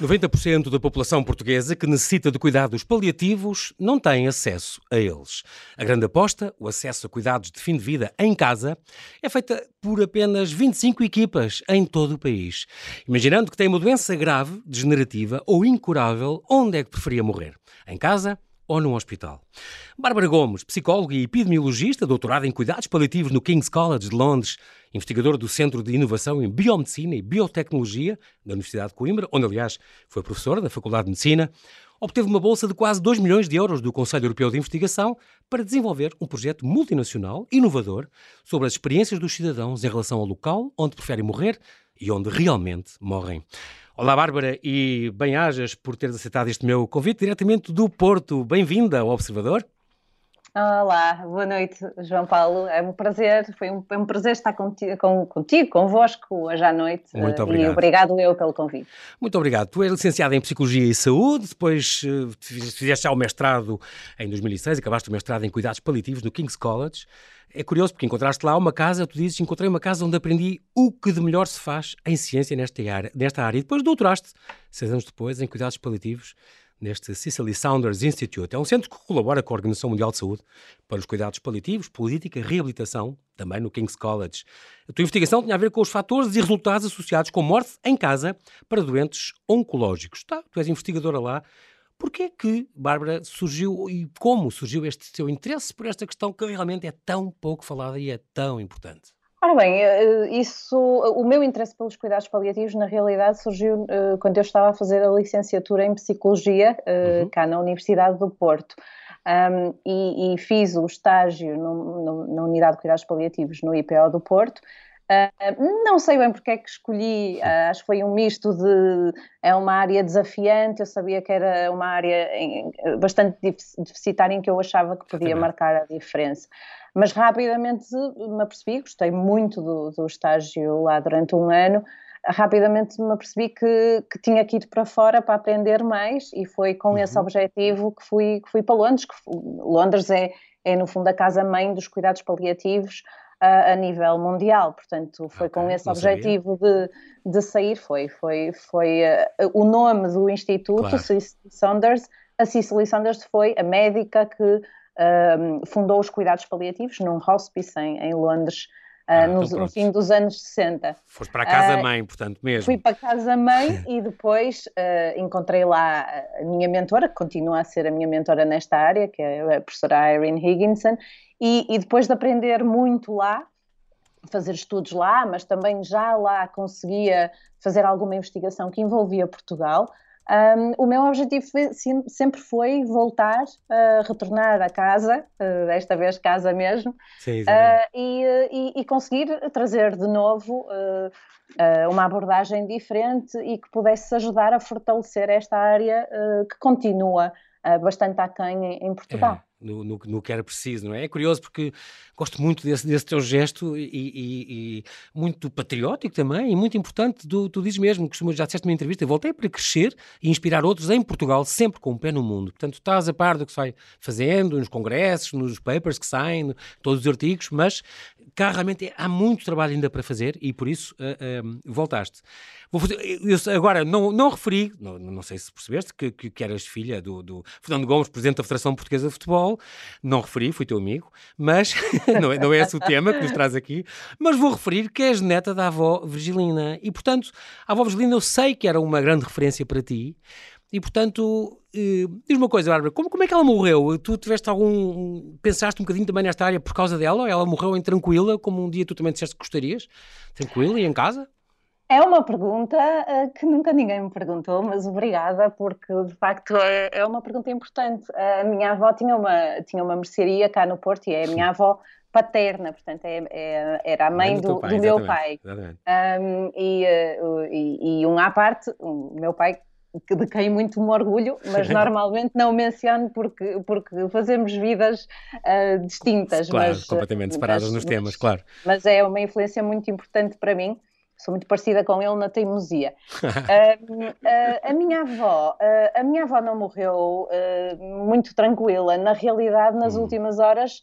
90% da população portuguesa que necessita de cuidados paliativos não tem acesso a eles. A grande aposta, o acesso a cuidados de fim de vida em casa, é feita por apenas 25 equipas em todo o país. Imaginando que tem uma doença grave, degenerativa ou incurável, onde é que preferia morrer? Em casa? Ou num hospital. Bárbara Gomes, psicóloga e epidemiologista, doutorada em cuidados paliativos no King's College de Londres, investigadora do Centro de Inovação em Biomedicina e Biotecnologia da Universidade de Coimbra, onde, aliás, foi professora da Faculdade de Medicina, obteve uma bolsa de quase 2 milhões de euros do Conselho Europeu de Investigação para desenvolver um projeto multinacional, inovador, sobre as experiências dos cidadãos em relação ao local onde preferem morrer e onde realmente morrem. Olá, Bárbara, e bem-ajas por teres aceitado este meu convite diretamente do Porto. Bem-vinda ao Observador. Olá, boa noite, João Paulo. É um prazer, foi um, é um prazer estar contigo, com, contigo, convosco hoje à noite. Muito obrigado. E obrigado eu pelo convite. Muito obrigado. Tu és licenciada em Psicologia e Saúde, depois uh, fizeste já o mestrado em 2006, acabaste o mestrado em Cuidados Paliativos no King's College. É curioso porque encontraste lá uma casa, tu dizes, encontrei uma casa onde aprendi o que de melhor se faz em ciência nesta área, nesta área. E depois doutoraste, seis anos depois, em cuidados paliativos neste Cicely Saunders Institute. É um centro que colabora com a Organização Mundial de Saúde para os cuidados paliativos, política, reabilitação, também no King's College. A tua investigação tinha a ver com os fatores e resultados associados com morte em casa para doentes oncológicos. Tá, tu és investigadora lá. Porquê que, Bárbara, surgiu e como surgiu este teu interesse por esta questão que realmente é tão pouco falada e é tão importante? Ora bem, eh, isso, o meu interesse pelos cuidados paliativos, na realidade, surgiu uh, quando eu estava a fazer a licenciatura em Psicologia, uh, uhum. cá na Universidade do Porto. Um, e, e, fiz o estágio no, no, na Unidade de Cuidados Paliativos no IPO do Porto, Uh, não sei bem porque é que escolhi, uh, acho que foi um misto de. É uma área desafiante, eu sabia que era uma área em, bastante deficitária em que eu achava que podia marcar a diferença. Mas rapidamente me apercebi, gostei muito do, do estágio lá durante um ano, rapidamente me apercebi que, que tinha que ir para fora para aprender mais e foi com uhum. esse objetivo que fui, que fui para Londres. Que, Londres é, é, no fundo, a casa-mãe dos cuidados paliativos a, a nível mundial. Portanto, foi okay, com esse objetivo de, de sair, foi, foi, foi uh, o nome do instituto, claro. Cicely Saunders. A Cicely Saunders foi a médica que uh, fundou os cuidados paliativos num hospice em, em Londres, ah, no, então no, fim dos anos 60. Foste para a casa-mãe, uh, portanto, mesmo. Fui para a casa-mãe e depois encontrei lá a minha mentora, que continua a ser a minha mentora nesta área, que é a professora Irene Higginson, e, e depois de aprender muito lá, fazer estudos lá, mas também já lá conseguia fazer alguma investigação que envolvia Portugal, um, o meu objetivo foi, sempre foi voltar, uh, retornar a casa, uh, desta vez casa mesmo, Sim, uh, e, e, e, conseguir trazer de novo uma abordagem diferente e que pudesse ajudar a fortalecer esta área que continua bastante aquém em, em Portugal. É no, no, no, que era preciso, não é? É curioso porque gosto muito desse, desse teu gesto e, e, e, muito patriótico também e muito importante. Tu, tu dizes mesmo, que já disseste numa entrevista, voltei para crescer e inspirar outros em Portugal, sempre com o um pé no mundo. Portanto, estás a par do que se vai fazendo nos congressos, nos papers que saem, todos os artigos, mas cá realmente há muito trabalho ainda para fazer e por isso uh, voltaste. Fazer, eu, agora, não, não referi, não, não sei se percebeste, que, que, que eras filha do, do, Fernando Gomes, presidente da Federação Portuguesa de Futebol. Não referi, fui teu amigo, mas não, é, não é esse o tema que nos traz aqui. Mas vou referir que és neta da avó Virgilina. E, portanto, a avó Virgilina eu sei que era uma grande referência para ti. E, portanto, eh, diz uma coisa, Bárbara, como, como é que ela morreu? Tu tiveste algum. Pensaste um bocadinho também nesta área por causa dela? Ela morreu em tranquila, como um dia tu também disseste que gostarias? Tranquila e em casa? É uma pergunta uh, que nunca ninguém me perguntou, mas obrigada, porque de facto é, é, uma pergunta importante. A minha avó tinha uma, tinha uma mercearia cá no Porto e é a minha avó paterna, portanto é, é, era a mãe, do, do, pai, do meu pai. Um, e, uh, e, e, um à parte, o meu pai de quem muito me orgulho, mas normalmente não menciono porque, porque fazemos vidas uh, distintas. Claro, mas, completamente separadas mas, nos temas, claro. Mas é uma influência muito importante para mim sou muito parecida com ele na teimosia. uh, uh, a minha avó, uh, a minha avó não morreu muito tranquila. Na realidade, nas hum. últimas horas,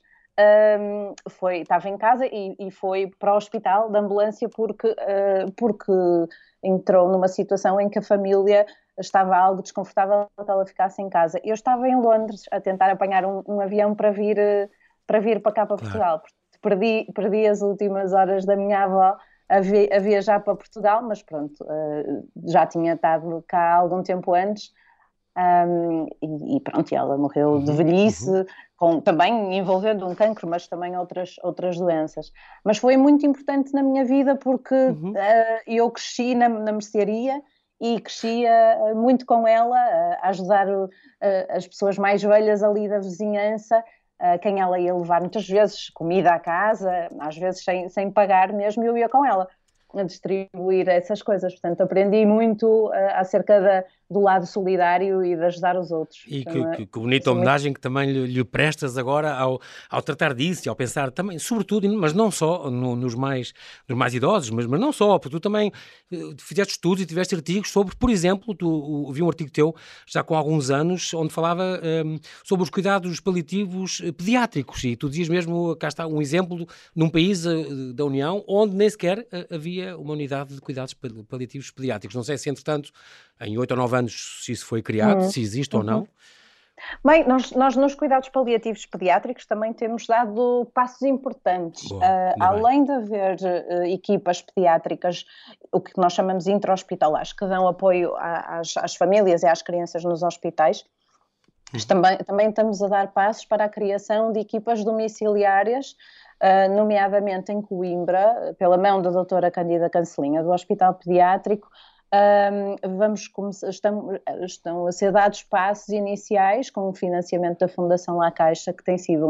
foi, estava em casa e, e, foi para o hospital de ambulância porque, porque entrou numa situação em que a família estava algo desconfortável que ela ficasse em casa. Eu estava em Londres a tentar apanhar um, um avião para vir, para vir para cá para claro. Portugal. Perdi, perdi as últimas horas da minha avó a, vi, a viajar para Portugal, mas pronto, uh, já tinha estado cá há algum tempo antes. Um, e, e, pronto, ela morreu uhum, de velhice, uhum. com, também envolvendo um cancro, mas também outras, outras doenças. Mas foi muito importante na minha vida porque uhum. uh, eu cresci na, na mercearia e crescia muito com ela, a ajudar as pessoas mais velhas ali da vizinhança uh, quem ela ia levar muitas vezes comida à casa, às vezes sem, sem pagar mesmo, eu ia com ela a distribuir essas coisas. Portanto, aprendi muito uh, acerca da, do lado solidário e de ajudar os outros. E que, que, que bonita homenagem que também lhe, lhe, prestas agora ao, ao tratar disso e ao pensar também, sobretudo, mas não só no, nos, mais, nos mais idosos, mas, mas não só, porque tu também eh, fizeste estudos e tiveste artigos sobre, por exemplo, tu vi um artigo teu já com alguns anos onde falava um, ehm, sobre os cuidados paliativos eh, pediátricos e tu dizias mesmo, cá está um exemplo num país uh, da União onde nem sequer uh, uma unidade de cuidados paliativos pediátricos. Não sei se, entretanto, em oito ou nove anos se isso foi criado, uhum. se existe uhum. ou não. Bem, nós, nós nos cuidados paliativos pediátricos também temos dado passos importantes. Boa, uh, além de haver uh, equipas pediátricas, o que nós chamamos intra-hospitalares, que dão apoio às, às, famílias e às crianças nos hospitais, uhum. também, também estamos a dar passos para a criação de equipas domiciliárias Uh, nomeadamente em Coimbra, pela mão da doutora Candida Cancelinha, do Hospital Pediátrico, um, vamos começar, estão, estão a ser dados passos iniciais com o financiamento da Fundação La Caixa, que tem sido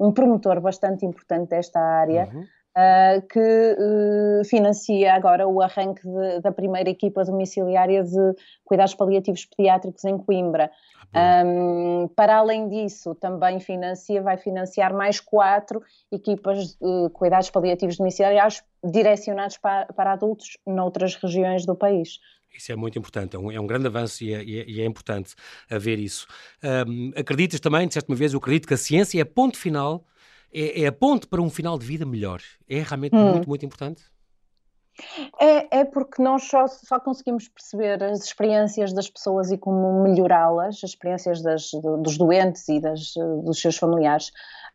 um, um promotor bastante importante desta área. Uhum. Uh, que uh, financia agora o arranque de, da primeira equipa domiciliária de cuidados paliativos pediátricos em Coimbra. Um, para além disso, também financia, vai financiar mais quatro equipas de cuidados paliativos domiciliários direcionados para, para adultos noutras regiões do país. Isso é muito importante, é um, é um grande avanço e é, e, é, e é, importante haver isso. Um, acreditas também, disseste uma vez, eu acredito que a ciência é ponto final, é, é a ponte para um final de vida melhor. É realmente hum. muito, muito importante? É, é porque nós só, só conseguimos perceber as experiências das pessoas e como melhorá-las, as experiências das, dos doentes e das, dos seus familiares,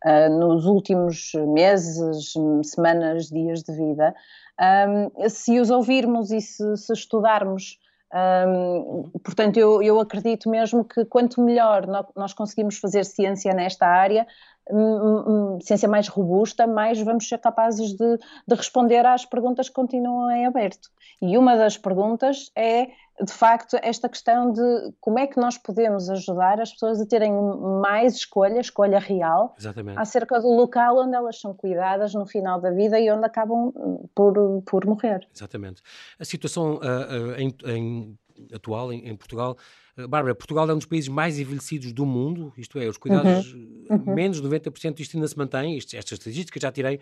uh, nos últimos meses, semanas, dias de vida. Um, se os ouvirmos e se, se estudarmos um, portanto, eu, eu, acredito mesmo que quanto melhor nós conseguimos fazer ciência nesta área, ciência mais robusta, mais vamos ser capazes de, de, responder às perguntas que continuam em aberto. E uma das perguntas é, de facto, esta questão de como é que nós podemos ajudar as pessoas a terem mais escolha, escolha real, Exatamente. acerca do local onde elas são cuidadas no final da vida e onde acabam por, por morrer. Exatamente. A situação uh, uh, em, em, atual em, em Portugal eh, Bárbara, Portugal é um dos países mais envelhecidos do mundo, isto é, os cuidados, uhum. Uhum. menos de 90% disto ainda se mantém, isto, estas estatísticas já tirei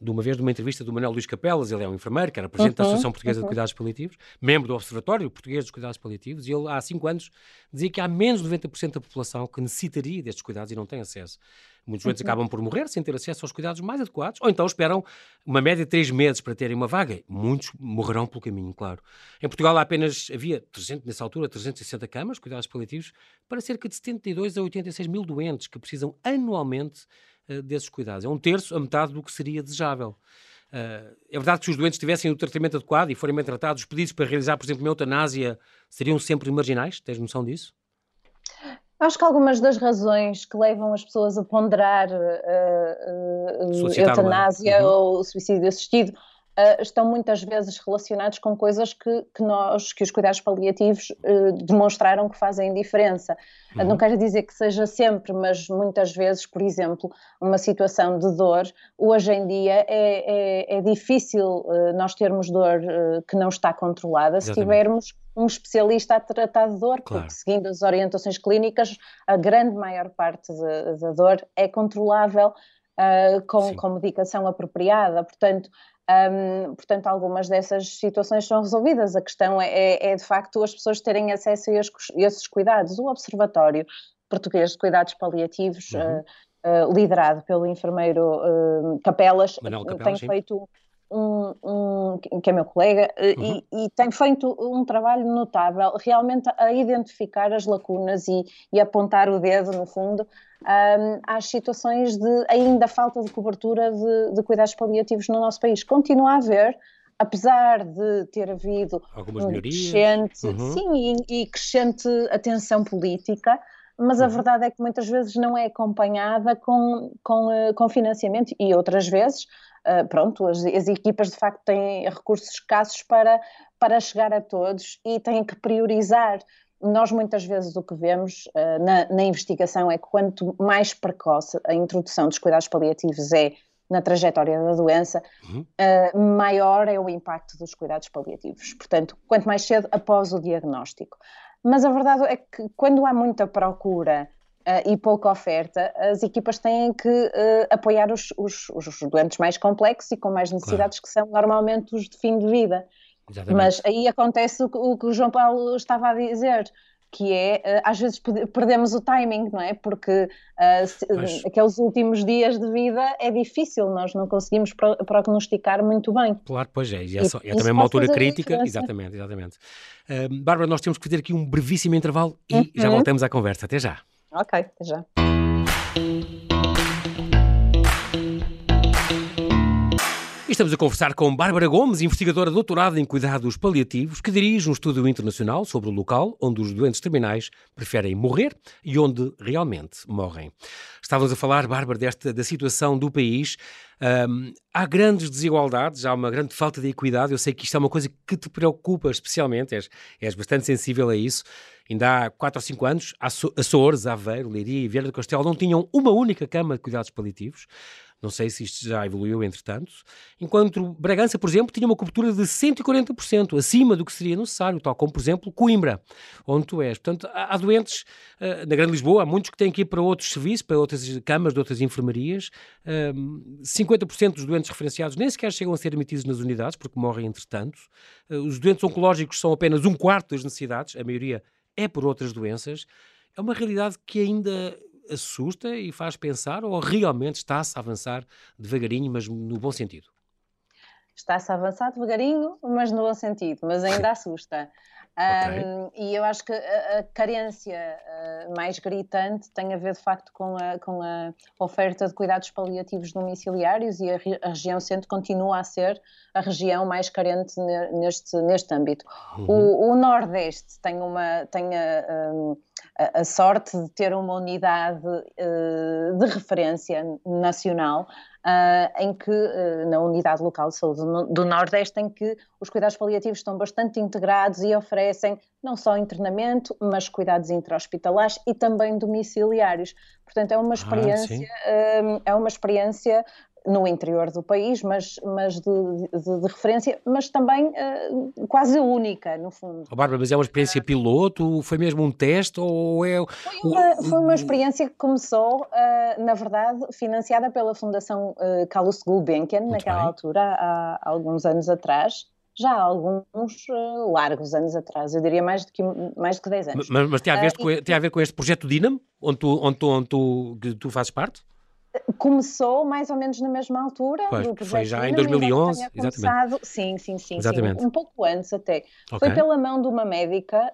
de uma vez de uma entrevista do Manuel Luís Capelas, ele é um enfermeiro, que era presidente uhum. da Associação Portuguesa uhum. de Cuidados Paliativos, membro do Observatório Português dos Cuidados Paliativos, e ele há cinco anos dizia que há menos de 90% da população que necessitaria destes cuidados e não tem acesso. Muitos doentes uhum. acabam por morrer sem ter acesso aos cuidados mais adequados, ou então esperam uma média de três meses para terem uma vaga. Muitos morrerão pelo caminho, claro. Em Portugal há apenas, havia 300, nessa altura, 360 camas, cuidados paliativos, para cerca de 72 a 86 mil doentes que precisam anualmente uh, desses cuidados. É um terço, a metade do que seria desejável. Uh, é verdade que se os doentes tivessem o tratamento adequado e forem bem tratados, os pedidos para realizar, por exemplo, uma eutanásia seriam sempre marginais? Tens noção disso? Acho que algumas das razões que levam as pessoas a ponderar uh, uh, eutanásia uhum. ou suicídio assistido uh, estão muitas vezes relacionados com coisas que, que nós, que os cuidados paliativos uh, demonstraram que fazem diferença. Uhum. Não quero dizer que seja sempre, mas muitas vezes, por exemplo, uma situação de dor, hoje em dia é, é, é difícil uh, nós termos dor que não está controlada Exatamente. se tivermos um especialista a tratar de dor, claro. porque seguindo as orientações clínicas, a grande maior parte da dor é controlável uh, com, com medicação apropriada. Portanto, um, portanto, algumas dessas situações são resolvidas. A questão é, é, é de facto as pessoas terem acesso a esses, esses, cuidados. O Observatório Português de Cuidados Paliativos, uhum. uh, uh, liderado pelo enfermeiro uh, Capelas, Capelas, tem sim. feito um, um, que é meu colega, uhum. e, e, tem feito um trabalho notável realmente a identificar as lacunas e, e apontar o dedo, no fundo, um, às situações de ainda falta de cobertura de, de cuidados paliativos no nosso país. Continua a haver, apesar de ter havido Algumas um crescente, uhum. sim, e, e, crescente atenção política, mas uhum. a verdade é que muitas vezes não é acompanhada com, com, eh, com financiamento e outras vezes, uh, pronto, as, as, equipas de facto têm recursos escassos para, para chegar a todos e têm que priorizar. Nós muitas vezes o que vemos uh, na, na investigação é que quanto mais precoce a introdução dos cuidados paliativos é na trajetória da doença, uhum. uh, maior é o impacto dos cuidados paliativos. Portanto, quanto mais cedo após o diagnóstico. Mas a verdade é que quando há muita procura e pouca oferta, as equipas têm que uh, apoiar os, os, os, doentes mais complexos e com mais necessidades, claro. que são normalmente os de fim de vida. Exatamente. Mas aí acontece o, que o João Paulo estava a dizer que é, eh, às vezes perdemos o timing, não é? Porque uh, se, Mas... aqueles últimos dias de vida é difícil, nós não conseguimos pro prognosticar muito bem. Claro, pois é, e é, só, é também uma altura crítica, exatamente, exatamente. Uh, Bárbara, nós temos que fazer aqui um brevíssimo intervalo e uhum. já voltamos à conversa. Até já. Ok, até já. Estamos a conversar com Bárbara Gomes, investigadora doutorada em cuidados paliativos, que dirige um estudo internacional sobre o local onde os doentes terminais preferem morrer e onde realmente morrem. Estávamos a falar, Bárbara, desta, da situação do país. Um, há grandes desigualdades, há uma grande falta de equidade. Eu sei que isto é uma coisa que te preocupa especialmente, és, és bastante sensível a isso. Ainda há 4 ou 5 anos, Açores, Aveiro, Leiria e Vieira do Castelo não tinham uma única cama de cuidados paliativos. Não sei se isto já evoluiu entretanto. Enquanto Bragança, por exemplo, tinha uma cobertura de 140%, acima do que seria necessário, tal como, por exemplo, Coimbra, onde tu és. Portanto, há, doentes, uh, na Grande Lisboa, há muitos que têm que ir para outros serviços, para outras camas de outras enfermarias. Uh, eh, 50% dos doentes referenciados nem sequer chegam a ser admitidos nas unidades, porque morrem entretanto. Uh, os doentes oncológicos são apenas um quarto das necessidades, a maioria é por outras doenças. É uma realidade que ainda assusta e faz pensar ou realmente está-se a avançar devagarinho, mas no bom sentido? Está-se a avançar devagarinho, mas no bom sentido, mas ainda assusta. Okay. Um, e eu acho que a, a carência uh, mais gritante tem a ver de facto com a, com a oferta de cuidados paliativos domiciliários e a, a, região centro continua a ser a região mais carente neste, neste âmbito. Uhum. O, o, Nordeste tem, uma, tem a, a, sorte de ter uma unidade uh, de referência nacional em que, uh, na unidade local de saúde do, Nordeste, em que os cuidados paliativos estão bastante integrados e oferecem não só internamento, mas cuidados intra-hospitalares e também domiciliários. Portanto, é uma ah, experiência, ah, é uma experiência no interior do país, mas, mas de, de, de referência, mas também uh, quase única, no fundo. Oh, Bárbara, mas é uma experiência piloto? Foi mesmo um teste? Ou é... Foi uma, foi uma experiência que começou, uh, na verdade, financiada pela Fundação uh, Carlos Gulbenkian, Muito naquela bem. altura, há, há, alguns anos atrás. Já há alguns uh, largos anos atrás, eu diria mais do que, mais do que 10 anos. Mas, mas tem, a ver com, tem a ver com este projeto Dinamo, onde tu, onde tu, onde tu, tu fazes parte? Começou mais ou menos na mesma altura pois, do projeto. Foi já em 2011, exatamente. Sim, sim, sim, exatamente. Sim, um pouco antes até. Okay. Foi pela mão de uma médica,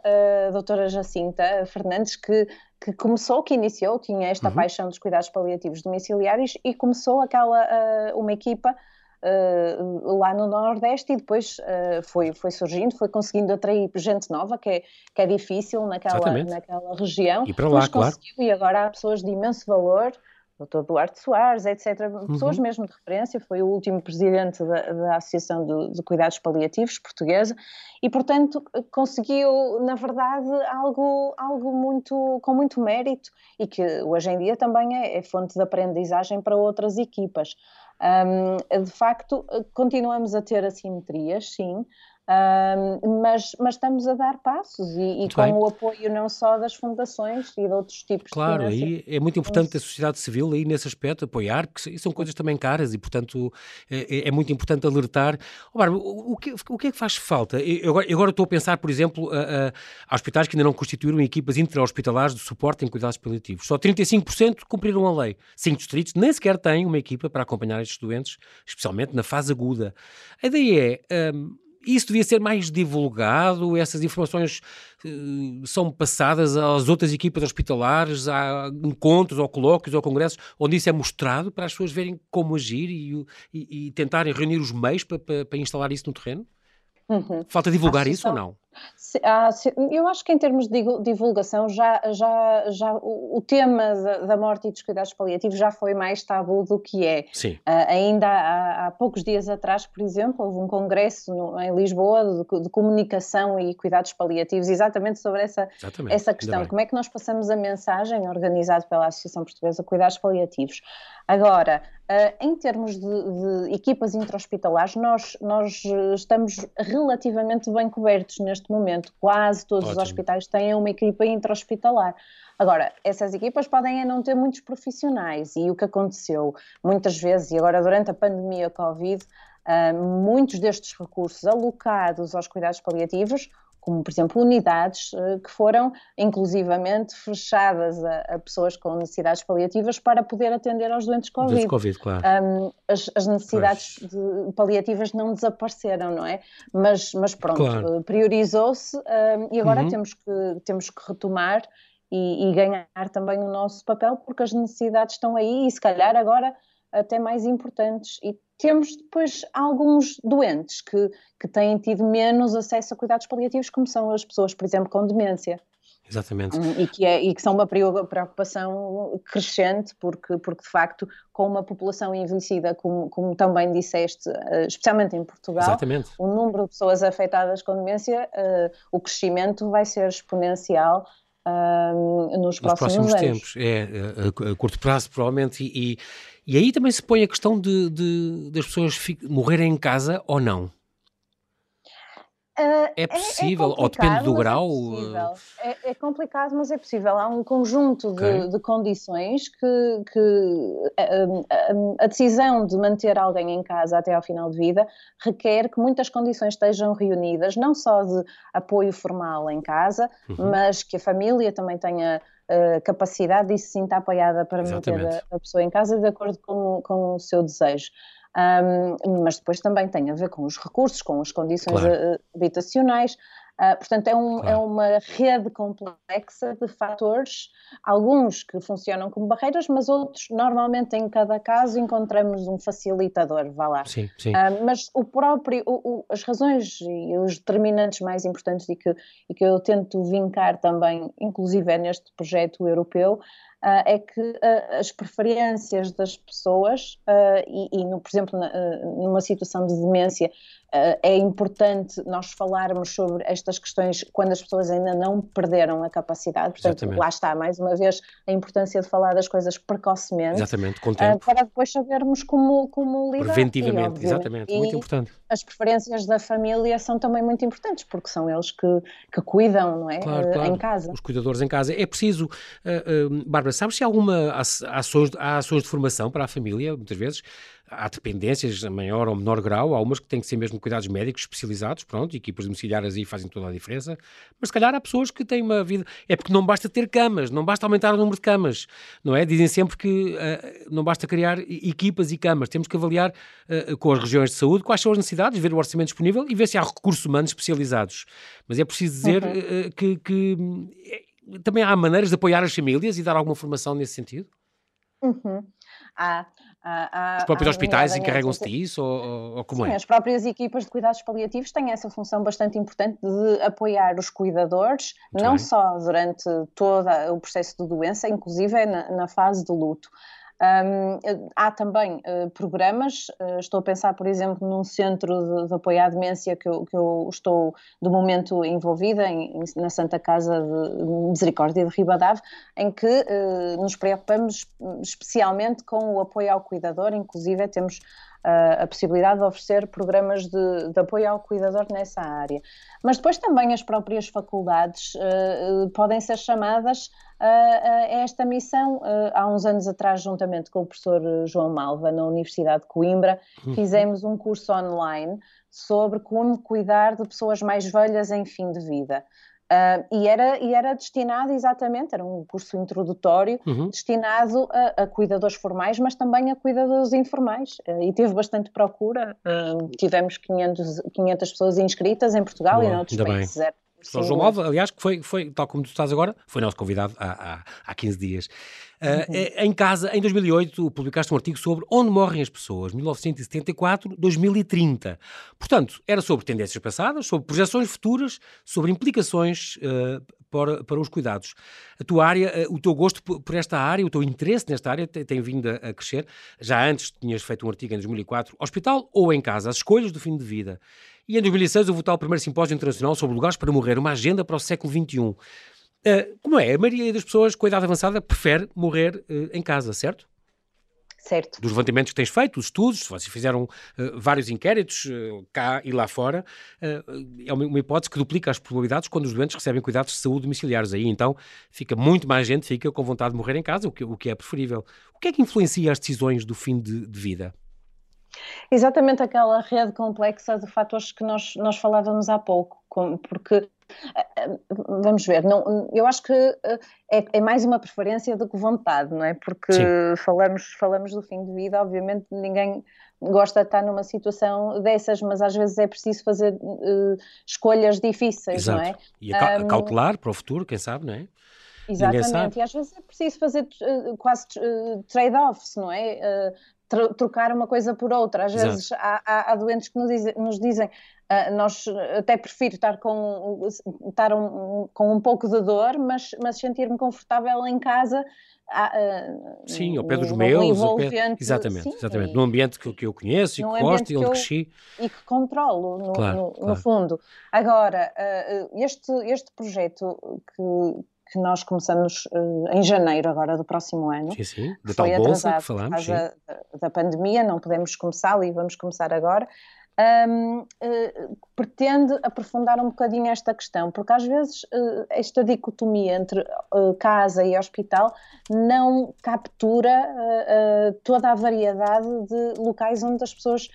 a doutora Jacinta Fernandes, que, que começou, que iniciou, tinha esta uhum. paixão dos cuidados paliativos domiciliários e começou aquela, uh, uma equipa Uh, lá no Nordeste e depois uh, foi, foi surgindo, foi conseguindo atrair gente nova, que é, que é difícil naquela, naquela região. E para lá, claro. E agora há pessoas de imenso valor Dr. Duarte Soares, etc. Pessoas uhum. mesmo de referência, foi o último presidente da, da Associação de, de, Cuidados Paliativos portuguesa e, portanto, conseguiu, na verdade, algo, algo muito, com muito mérito e que hoje em dia também é, é fonte de aprendizagem para outras equipas. Um, de facto, continuamos a ter assimetrias, sim, Uh, mas, mas estamos a dar passos e, e com bem. o apoio não só das fundações e de outros tipos claro, de Claro, é muito importante a sociedade civil aí nesse aspecto apoiar, porque são coisas também caras e portanto é, é, é muito importante alertar. Oh, Bárbara, o, que, o que é que faz falta? Eu agora, eu agora estou a pensar, por exemplo, a, a, a hospitais que ainda não constituíram equipas intra-hospitalares de suporte em cuidados paliativos. Só 35% cumpriram a lei. Cinco distritos nem sequer têm uma equipa para acompanhar estes doentes, especialmente na fase aguda. A ideia é... Um, isso devia ser mais divulgado, essas informações uh, são passadas às outras equipas hospitalares, a encontros ou colóquios ou congressos, onde isso é mostrado para as pessoas verem como agir e, e, e tentarem reunir os meios para, para, para, instalar isso no terreno? Uhum. Falta divulgar isso ou não? Ah, eu acho que em termos de divulgação já, já, já o, tema da, morte e dos cuidados paliativos já foi mais tabu do que é. Sim. Uh, ainda há, há, poucos dias atrás, por exemplo, houve um congresso no, em Lisboa de, de, comunicação e cuidados paliativos exatamente sobre essa, exatamente. essa questão. Como é que nós passamos a mensagem organizado pela Associação Portuguesa de Cuidados Paliativos? Agora, uh, em termos de, de equipas intra-hospitalares, nós, nós estamos relativamente bem cobertos neste neste momento. Quase todos Ótimo. os hospitais têm uma equipa intra-hospitalar. Agora, essas equipas podem não ter muitos profissionais e o que aconteceu muitas vezes, e agora durante a pandemia Covid, uh, muitos destes recursos alocados aos cuidados paliativos como por exemplo unidades uh, que foram inclusivamente fechadas a, a, pessoas com necessidades paliativas para poder atender aos doentes Covid. Doentes COVID claro. Um, as, as, necessidades de, paliativas não desapareceram, não é? Mas, mas pronto, claro. uh, priorizou-se um, e agora uhum. temos, que, temos que retomar e, e ganhar também o nosso papel porque as necessidades estão aí e se calhar agora até mais importantes e temos depois alguns doentes que, que têm tido menos acesso a cuidados paliativos, como são as pessoas, por exemplo, com demência. Exatamente. Hum, e que, é, e que são uma preocupação crescente, porque, porque de facto, com uma população envelhecida, como, como também disseste, eh, especialmente em Portugal, Exatamente. o número de pessoas afetadas com demência, uh, o crescimento vai ser exponencial uh, nos, nos próximos, próximos tempos. É, a, a, curto prazo, provavelmente, e, e e aí também se põe a questão de, de das pessoas morrerem em casa ou não. Uh, é possível, é, é ou depende do grau? É, é, é, complicado, mas é possível. Há um conjunto okay. de, de, condições que, que a, a, decisão de manter alguém em casa até ao final de vida requer que muitas condições estejam reunidas, não só de apoio formal em casa, uhum. mas que a família também tenha uh, capacidade e se sinta apoiada para Exatamente. manter a, a, pessoa em casa de acordo com, com o seu desejo. Um, mas depois também tem a ver com os recursos, com as condições claro. Eh, habitacionais. Uh, portanto, é, um, é claro. é, uma rede complexa de fatores, alguns que funcionam como barreiras, mas outros, normalmente, em cada caso, encontramos um facilitador, vá lá. Sim, sim. Uh, mas o próprio, o, o, as razões e os determinantes mais importantes e que, e que eu tento vincar também, inclusive é neste projeto europeu, Uh, é que uh, as preferências das pessoas, uh, e, e no, por exemplo, na, numa situação de demência, é importante nós falarmos sobre estas questões quando as pessoas ainda não perderam a capacidade. Portanto, Exatamente. lá está, mais uma vez, a importância de falar das coisas precocemente. Exatamente, com tempo. para depois sabermos como, como lidar. Preventivamente, e, exatamente, e muito importante. As preferências da família são também muito importantes, porque são eles que, que cuidam, não é? Claro, claro. Em casa. Os cuidadores em casa. É preciso, uh, uh, Bárbara, sabes se há alguma ações, há ações de formação para a família, muitas vezes? Há dependências a maior ou menor grau, há umas que têm que ser mesmo cuidados médicos especializados, pronto, equipas domiciliares aí fazem toda a diferença, mas se calhar há pessoas que têm uma vida, é porque não basta ter camas, não basta aumentar o número de camas, não é? Dizem sempre que uh, não basta criar equipas e camas, temos que avaliar uh, com as regiões de saúde quais são as necessidades, ver o orçamento disponível e ver se há recursos humanos especializados. Mas é preciso dizer uhum. uh, que, que também há maneiras de apoiar as famílias e dar alguma formação nesse sentido? Uhum. Há, os próprios hospitais encarregam-se disso ou, ou como sim, é? as próprias equipas de cuidados paliativos têm essa função bastante importante de apoiar os cuidadores, Muito não bem. só durante todo o processo de doença, inclusive na, na fase do luto. Um, há também uh, programas, uh, estou a pensar, por exemplo, num centro de, de apoio à demência que eu, que eu, estou, de momento, envolvida, em, na Santa Casa de Misericórdia de Ribadave, em que uh, nos preocupamos especialmente com o apoio ao cuidador, inclusive temos a possibilidade de oferecer programas de, de, apoio ao cuidador nessa área. Mas depois também as próprias faculdades uh, podem ser chamadas a, a esta missão. Uh, há uns anos atrás, juntamente com o professor João Malva, na Universidade de Coimbra, uhum. fizemos um curso online sobre como cuidar de pessoas mais velhas em fim de vida. Uh, e, era, e era destinado exatamente, era um curso introdutório, uhum. destinado a, a, cuidadores formais, mas também a cuidadores informais. Uh, e teve bastante procura. Uh, tivemos 500, 500 pessoas inscritas em Portugal Boa, e noutros países. Era São João Malva, aliás, que foi, foi, tal como tu estás agora, foi nosso convidado há, há, há 15 dias. Uh, uhum. Em casa, em 2008, publicaste um artigo sobre onde morrem as pessoas, 1974-2030. Portanto, era sobre tendências passadas, sobre projeções futuras, sobre implicações uh, para, para os cuidados. A tua área, uh, o teu gosto por esta área, o teu interesse nesta área tem, tem vindo a, a, crescer. Já antes tinhas feito um artigo em 2004, hospital ou em casa, as escolhas do fim de vida. E em 2006 houve o tal primeiro simpósio internacional sobre lugares para morrer, uma agenda para o século XXI. Uh, como é? A maioria das pessoas com idade avançada prefere morrer uh, em casa, certo? Certo. Dos levantamentos que tens feito, os estudos, vocês fizeram uh, vários inquéritos cá e lá fora, é uma, uma, hipótese que duplica as probabilidades quando os doentes recebem cuidados de saúde domiciliários. Aí então fica muito mais gente fica com vontade de morrer em casa, o que, o que é preferível. O que é que influencia as decisões do fim de, de vida? Exatamente aquela rede complexa de fatores que nós, nós falávamos há pouco, porque eh, eh, vamos ver, não, eu acho que eh, é, é, mais uma preferência do que vontade, não é? Porque falamos, falamos do fim de vida, obviamente ninguém gosta de estar numa situação dessas, mas às vezes é preciso fazer uh, escolhas difíceis, Exato. não é? E a um, cautelar para o futuro, quem sabe, não é? Exatamente, e às vezes é preciso fazer uh, quase uh, trade-offs, não é? Trocar uma coisa por outra. Às Exato. vezes há, há, há, doentes que nos dizem, nos dizem uh, nós até prefiro estar com, estar um, com um pouco de dor, mas, mas sentir-me confortável em casa. Uh, sim, ao pé dos meus, pé, exatamente, sim, exatamente. no ambiente que, que eu conheço e que gosto e onde cresci. E que controlo, no, claro, no, claro. no fundo. Agora, uh, este, este projeto que, que nós começamos uh, em janeiro agora do próximo ano. Sim, sim, da tal bolsa que falamos. Da, da pandemia, não podemos começá-lo e vamos começar agora. Um, uh, pretende aprofundar um bocadinho esta questão, porque às vezes uh, esta dicotomia entre uh, casa e hospital não captura toda a variedade de locais onde as pessoas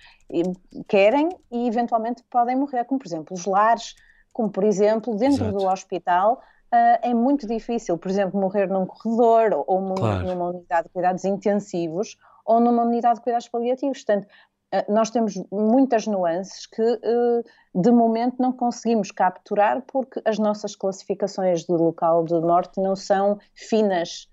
querem e eventualmente podem morrer, como por exemplo os lares, como por exemplo dentro Exato. do hospital uh, é muito difícil, por exemplo, morrer num corredor ou, ou claro. numa unidade de cuidados intensivos ou numa unidade de cuidados paliativos. Portanto, uh, nós temos muitas nuances que uh, de momento não conseguimos capturar porque as nossas classificações de local de morte não são finas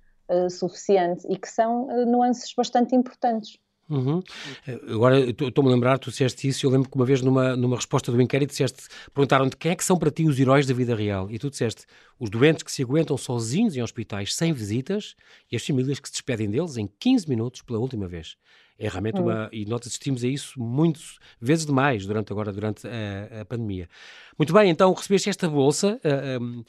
suficiente e que são nuances bastante importantes. Uhum. Eh, agora, estou-me a lembrar, tu disseste isso, eu lembro que uma vez numa, numa resposta do inquérito disseste, perguntaram-te quem é que são para ti os heróis da vida real, e tu disseste, os doentes que se aguentam sozinhos em hospitais sem visitas e as famílias que se despedem deles em 15 minutos pela última vez. É realmente uma. Hum. E nós assistimos a isso muitas vezes demais durante agora, durante a, a pandemia. Muito bem, então recebeste esta bolsa, uh, um,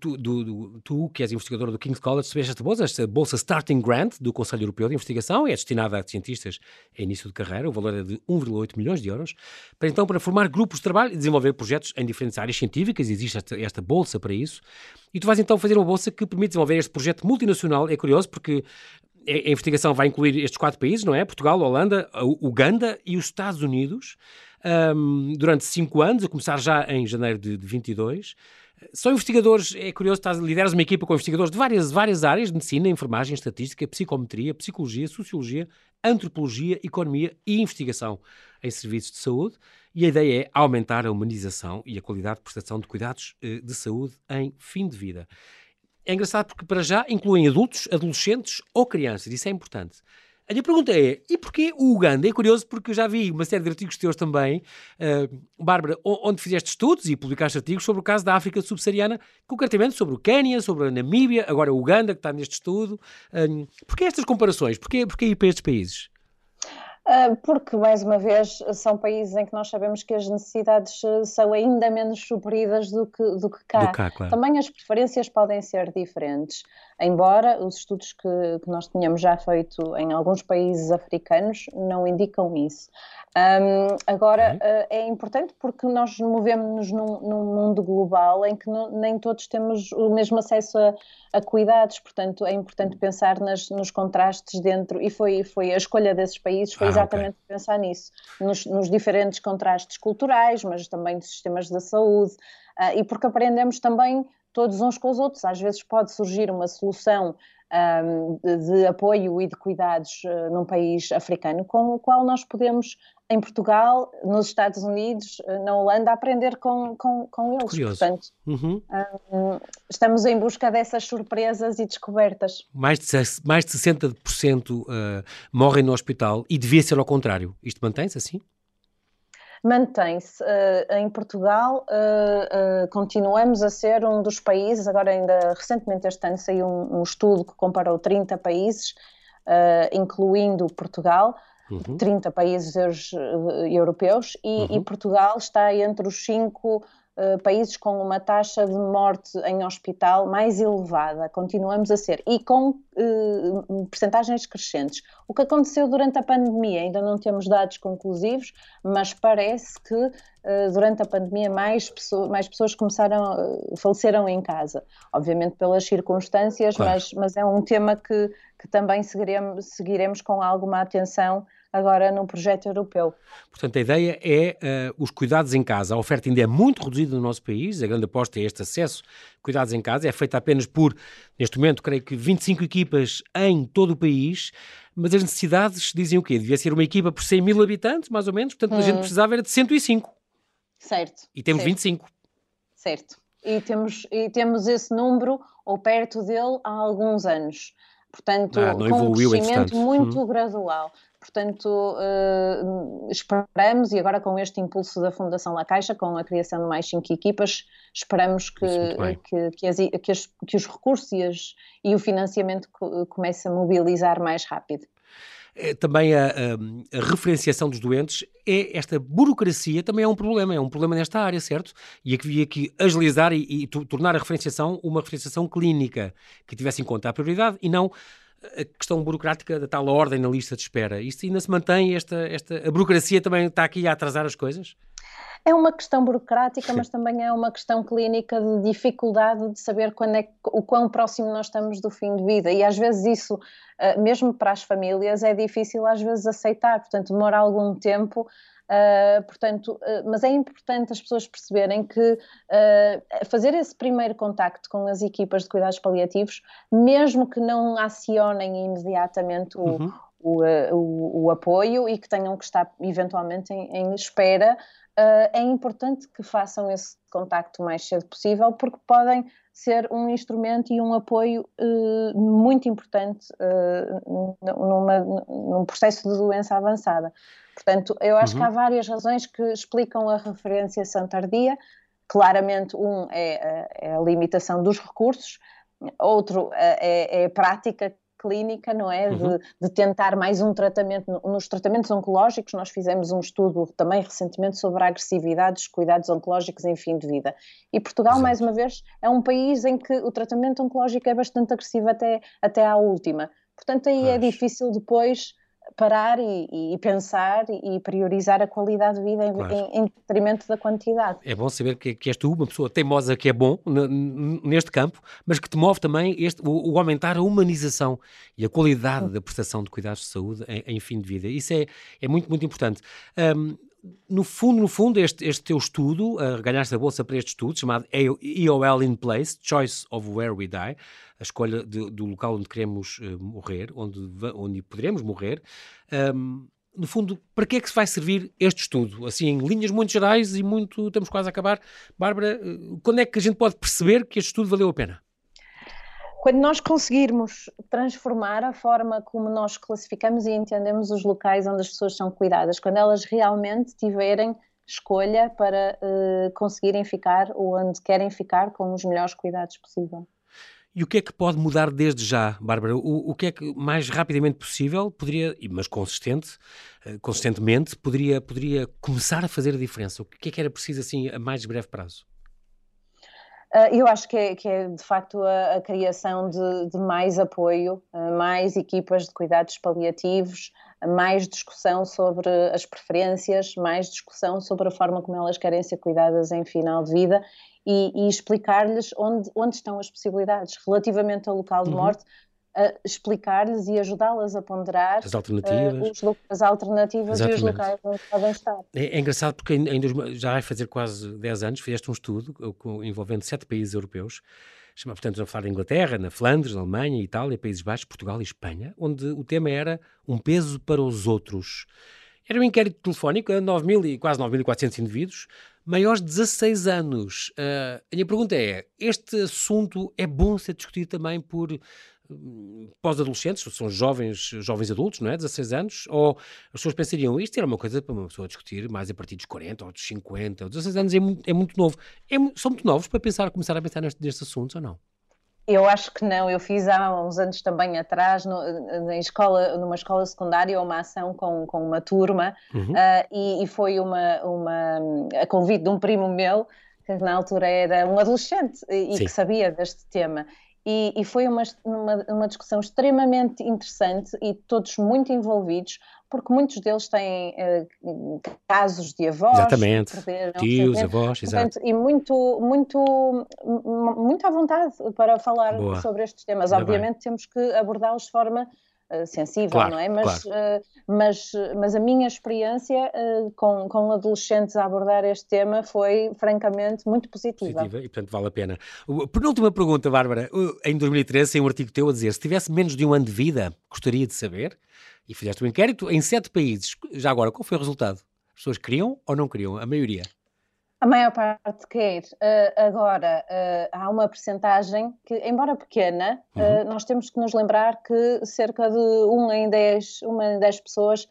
tu, do, do, tu, que és investigadora do King's College, recebeste esta bolsa, esta bolsa Starting Grant do Conselho Europeu de Investigação, é destinada a cientistas em início de carreira, o valor é de 1,8 milhões de euros, para então para formar grupos de trabalho e desenvolver projetos em diferentes áreas científicas, existe esta, esta bolsa para isso, e tu vais então fazer uma bolsa que permite desenvolver este projeto multinacional, é curioso porque a investigação vai incluir estes quatro países, não é? Portugal, Holanda, Uganda e os Estados Unidos, um, durante cinco anos, a começar já em janeiro de, de 22. São investigadores, é curioso, lideras uma equipa com investigadores de várias, várias áreas medicina, enfermagem, estatística, psicometria, psicologia, sociologia, antropologia, economia e investigação em serviços de saúde. E a ideia é aumentar a humanização e a qualidade de prestação de cuidados eh, de saúde em fim de vida. É engraçado porque, para já, incluem adultos, adolescentes ou crianças. Isso é importante. A minha pergunta é, e porquê o Uganda? É curioso porque eu já vi uma série de artigos teus também, uh, Bárbara, onde fizeste estudos e publicaste artigos sobre o caso da África subsaariana, concretamente sobre o Quênia, sobre a Namíbia, agora o Uganda, que está neste estudo. Um, porquê estas comparações? Porquê, porquê ir para estes países? Ah, porque, mais uma vez, são países em que nós sabemos que as necessidades ah, são ainda menos supridas do que, do que cá. Do cá claro. Também as preferências podem ser diferentes. Embora os estudos que, que nós tínhamos já feito em alguns países africanos não indicam isso. Um, agora, uh, é importante porque nós movemos-nos num, num, mundo global em que não, nem todos temos o mesmo acesso a, a cuidados, portanto, é importante pensar nas, nos contrastes dentro, e foi, foi a escolha desses países, foi ah, exatamente okay. pensar nisso, nos, nos, diferentes contrastes culturais, mas também de sistemas da saúde, uh, e porque aprendemos também todos uns com os outros. Às vezes pode surgir uma solução um, de, de, apoio e de cuidados uh, num país africano com o qual nós podemos em Portugal, nos Estados Unidos, eh, na Holanda, aprender com, com, com eles. Curioso. Portanto, uhum. um, estamos em busca dessas surpresas e descobertas. Mais de, mais de 60% uh, eh, morrem no hospital e devia ser ao contrário. Isto mantém-se assim? Mantém-se. Uh, em Portugal, uh, continuamos a ser um dos países, agora ainda recentemente este ano saiu um, um estudo que comparou 30 países, incluindo Portugal, uhum. 30 países europeus e, uhum. e, Portugal está entre os cinco uh, países com uma taxa de morte em hospital mais elevada, continuamos a ser, e com uh, percentagens crescentes. O que aconteceu durante a pandemia, ainda não temos dados conclusivos, mas parece que uh, durante a pandemia mais, pessoa, mais pessoas começaram, faleceram em casa, obviamente pelas circunstâncias, claro. mas, mas é um tema que, que também seguiremos, seguiremos com alguma atenção agora no projeto europeu. Portanto, a ideia é uh, os cuidados em casa. A oferta ainda é muito reduzida no nosso país, a grande aposta é este acesso a cuidados em casa, é feita apenas por, neste momento, creio que 25 equipas em todo o país, mas as necessidades dizem o quê? Devia ser uma equipa por 100 mil habitantes, mais ou menos, portanto hum. a gente hum. precisava era de 105. Certo. E temos certo. 25. Certo. E temos, e temos esse número, ou perto dele, há alguns anos. Portanto, ah, com um crescimento muito hum. gradual. Portanto, uh, esperamos, e agora com este impulso da Fundação La Caixa, com a criação de mais cinco equipas, esperamos que, que, que, as, que, as, que os recursos e, as, e o financiamento comece a mobilizar mais rápido. É, também a, a, a, referenciação dos doentes, é esta burocracia também é um problema, é um problema nesta área, certo? E havia que agilizar e, e tornar a referenciação uma referenciação clínica que tivesse em conta a prioridade e não a questão burocrática da tal ordem na lista de espera. Isto ainda se mantém, esta, esta, a burocracia também está aqui a atrasar as coisas? É uma questão burocrática, mas também é uma questão clínica de dificuldade de saber quando é, o quão próximo nós estamos do fim de vida. E às vezes isso, eh, mesmo para as famílias, é difícil às vezes aceitar, portanto demora algum tempo Uh, portanto, uh, mas é importante as pessoas perceberem que uh, fazer esse primeiro contacto com as equipas de cuidados paliativos, mesmo que não acionem imediatamente o, uhum. o, o, o, apoio e que tenham que estar eventualmente em, em espera, é importante que façam esse contacto o mais cedo possível, porque podem ser um instrumento e um apoio muito importante numa, num processo de doença avançada. Portanto, eu acho uhum. que há várias razões que explicam a referenciação tardia. Claramente, um é, é a limitação dos recursos, outro é, é a prática clínica, não é? Uhum. De, de, tentar mais um tratamento. Nos tratamentos oncológicos, nós fizemos um estudo também recentemente sobre a agressividade dos cuidados oncológicos em fim de vida. E Portugal, Exato. mais uma vez, é um país em que o tratamento oncológico é bastante agressivo até, até à última. Portanto, aí é difícil depois parar e, e, pensar e priorizar a qualidade de vida em, claro. em, em detrimento da quantidade. É bom saber que, que és tu, uma pessoa teimosa que é bom neste campo, mas que te move também este, o, o aumentar a humanização e a qualidade da prestação de cuidados de saúde em, em, fim de vida. Isso é, é muito, muito importante. Um, no fundo, no fundo, este, este teu estudo, uh, ganhaste a bolsa para este estudo, chamado EOL in Place, Choice of Where We Die, a escolha de, do local onde queremos uh, morrer, onde, onde poderemos morrer. Um, no fundo, para que é que se vai servir este estudo? Assim, em linhas muito gerais e muito, estamos quase a acabar. Bárbara, uh, quando é que a gente pode perceber que este estudo valeu a pena? Quando nós conseguirmos transformar a forma como nós classificamos e entendemos os locais onde as pessoas são cuidadas, quando elas realmente tiverem escolha para uh, conseguirem ficar onde querem ficar com os melhores cuidados possível. E o que é que pode mudar desde já, Bárbara? O, o que é que mais rapidamente possível poderia, mas consistente, uh, consistentemente, poderia, poderia começar a fazer a diferença? O que é que era preciso assim a mais breve prazo? Uh, eu acho que é, que é de facto a, a criação de, de, mais apoio, uh, mais equipas de cuidados paliativos, mais discussão sobre as preferências, mais discussão sobre a forma como elas querem ser cuidadas em final de vida e, e explicar-lhes onde, onde estão as possibilidades. Relativamente ao local de uhum. morte, uh, explicar-lhes e ajudá-las a ponderar as alternativas, uh, os, as alternativas e os locais onde podem estar. É, é engraçado porque em, em, já vai fazer quase 10 anos, fizeste um estudo envolvendo sete países europeus, chama, portanto, a falar da Inglaterra, na Flandres, na Alemanha, Itália, Países Baixos, Portugal e Espanha, onde o tema era um peso para os outros. Era um inquérito telefónico a 9 mil e quase 9.400 indivíduos, maiores de 16 anos. Uh, a minha pergunta é: este assunto é bom ser discutido também por pós-adolescentes, são jovens, jovens adultos, não é? 16 anos, ou as pessoas pensariam, isto era uma coisa para uma pessoa discutir mais a partir dos 40 ou dos 50, ou 16 anos é muito, é muito novo. É, são muito novos para pensar, começar a pensar nestes, nestes assuntos ou não? Eu acho que não. Eu fiz há uns anos também atrás, no, na escola, numa escola secundária, uma ação com, com uma turma uhum. uh, e, e, foi uma, uma, a convite de um primo meu, que na altura era um adolescente e, e que sabia deste tema. E, e, foi uma, uma, uma, discussão extremamente interessante e todos muito envolvidos, porque muitos deles têm uh, casos de avós. Exatamente. Perderam, Tios, avós, exato. E muito, muito, muito à vontade para falar Boa. sobre estes temas. Ainda Obviamente bem. temos que abordá-los de forma sensível, claro, não é? Mas, claro. uh, mas, mas a minha experiência uh, com, com adolescentes a abordar este tema foi, francamente, muito positiva. Positiva e, portanto, vale a pena. Penúltima pergunta, Bárbara. Em 2013, tem um artigo teu a dizer, se tivesse menos de um ano de vida, gostaria de saber, e fizeste um inquérito em sete países. Já agora, qual foi o resultado? As pessoas queriam ou não queriam? A maioria? A maior parte quer. Uh, agora, uh, há uma percentagem que, embora pequena, uhum. uh, nós temos que nos lembrar que cerca de 1 em 10, uma em 10 pessoas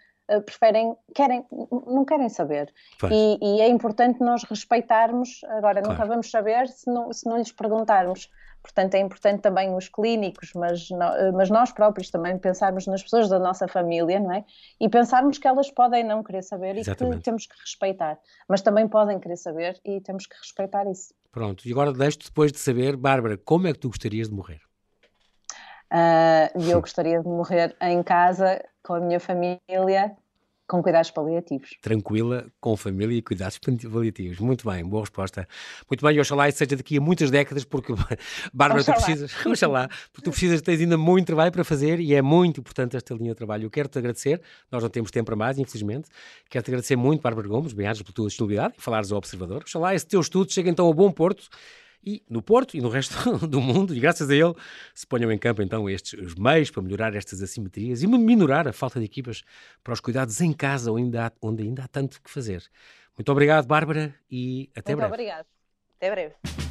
preferem, querem, não querem saber. E, e, é importante nós respeitarmos, agora, claro. nunca vamos saber se não, se não lhes perguntarmos. Portanto, é importante também os clínicos, mas, mas nós próprios também pensarmos nas pessoas da nossa família, não é? E pensarmos que elas podem não querer saber Exatamente. e que temos que respeitar. Mas também podem querer saber e temos que respeitar isso. Pronto, e agora deixo-te depois de saber, Bárbara, como é que tu gostarias de morrer? Uh, eu gostaria de morrer em casa, com a minha família, com cuidados paliativos. Tranquila, com família e cuidados paliativos. Muito bem, boa resposta. Muito bem, e oxalá isso seja daqui a muitas décadas, porque, Bárbara, oxalá. tu precisas, oxalá, porque tu precisas, tens ainda muito trabalho para fazer e é muito importante esta linha de trabalho. Eu quero-te agradecer, nós não temos tempo para mais, infelizmente. Quero-te agradecer muito, Bárbara Gomes, bem pela tua disponibilidade e falares ao observador. Oxalá esse teu estudo chegue então a bom porto e no Porto e no resto do mundo, e graças a ele se ponham em campo então estes os meios para melhorar estas assimetrias e minorar a falta de equipas para os cuidados em casa, onde ainda há, onde ainda há tanto que fazer. Muito obrigado, Bárbara, e até Muito breve. Muito obrigado. Até breve.